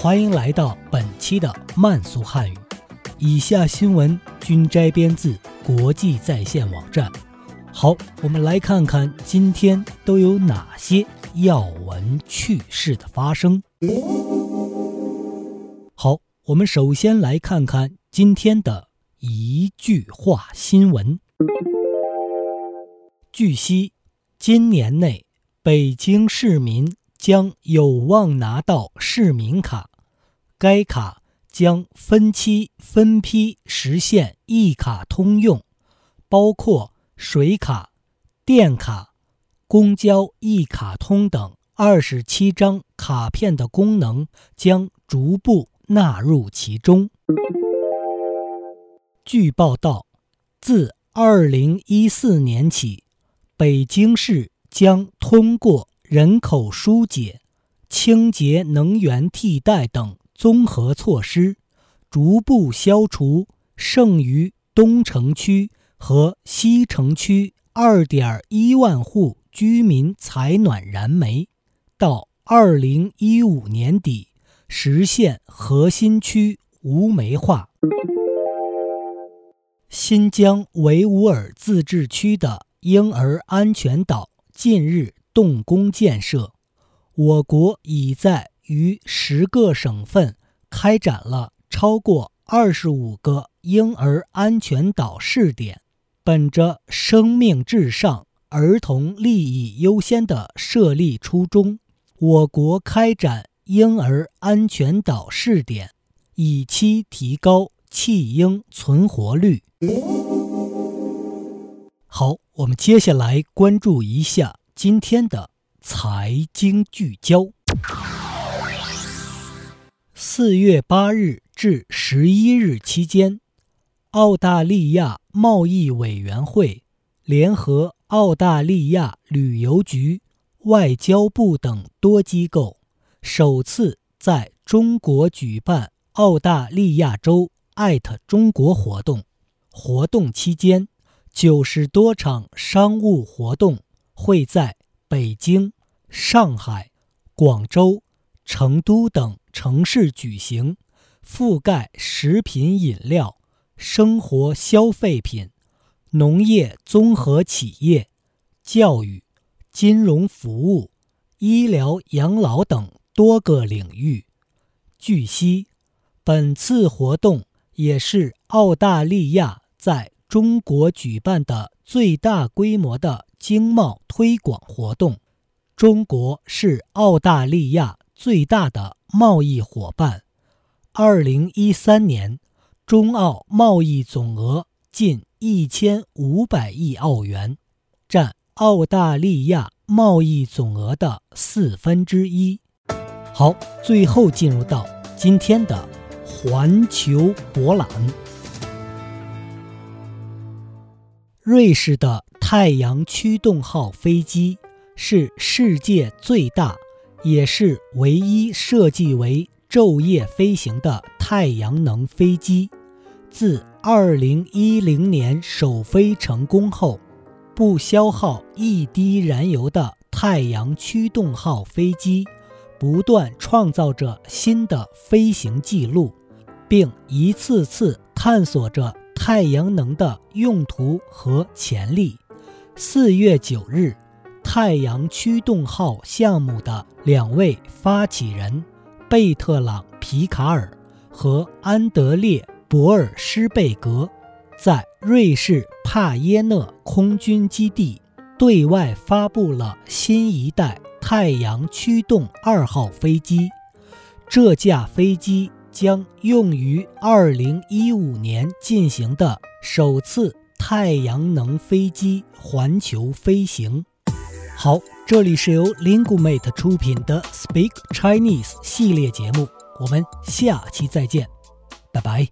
欢迎来到本期的慢速汉语。以下新闻均摘编自国际在线网站。好，我们来看看今天都有哪些要闻趣事的发生。好，我们首先来看看今天的一句话新闻。据悉，今年内。北京市民将有望拿到市民卡，该卡将分期分批实现一卡通用，包括水卡、电卡、公交一卡通等二十七张卡片的功能将逐步纳入其中。据报道，自二零一四年起，北京市。将通过人口疏解、清洁能源替代等综合措施，逐步消除剩余东城区和西城区2.1万户居民采暖燃煤，到2015年底实现核心区无煤化。新疆维吾尔自治区的婴儿安全岛。近日动工建设，我国已在逾十个省份开展了超过二十五个婴儿安全岛试点。本着生命至上、儿童利益优先的设立初衷，我国开展婴儿安全岛试点，以期提高弃婴存活率。好。我们接下来关注一下今天的财经聚焦。四月八日至十一日期间，澳大利亚贸易委员会联合澳大利亚旅游局、外交部等多机构，首次在中国举办澳大利亚州艾特中国活动。活动期间。九十多场商务活动会在北京、上海、广州、成都等城市举行，覆盖食品饮料、生活消费品、农业综合企业、教育、金融服务、医疗养老等多个领域。据悉，本次活动也是澳大利亚在。中国举办的最大规模的经贸推广活动，中国是澳大利亚最大的贸易伙伴。二零一三年，中澳贸易总额近一千五百亿澳元，占澳大利亚贸易总额的四分之一。好，最后进入到今天的环球博览。瑞士的太阳驱动号飞机是世界最大，也是唯一设计为昼夜飞行的太阳能飞机。自2010年首飞成功后，不消耗一滴燃油的太阳驱动号飞机不断创造着新的飞行记录，并一次次探索着。太阳能的用途和潜力。四月九日，太阳驱动号项目的两位发起人贝特朗·皮卡尔和安德烈·博尔施贝格，在瑞士帕耶讷空军基地对外发布了新一代太阳驱动二号飞机。这架飞机。将用于2015年进行的首次太阳能飞机环球飞行。好，这里是由 Linguemate 出品的 Speak Chinese 系列节目，我们下期再见。拜拜。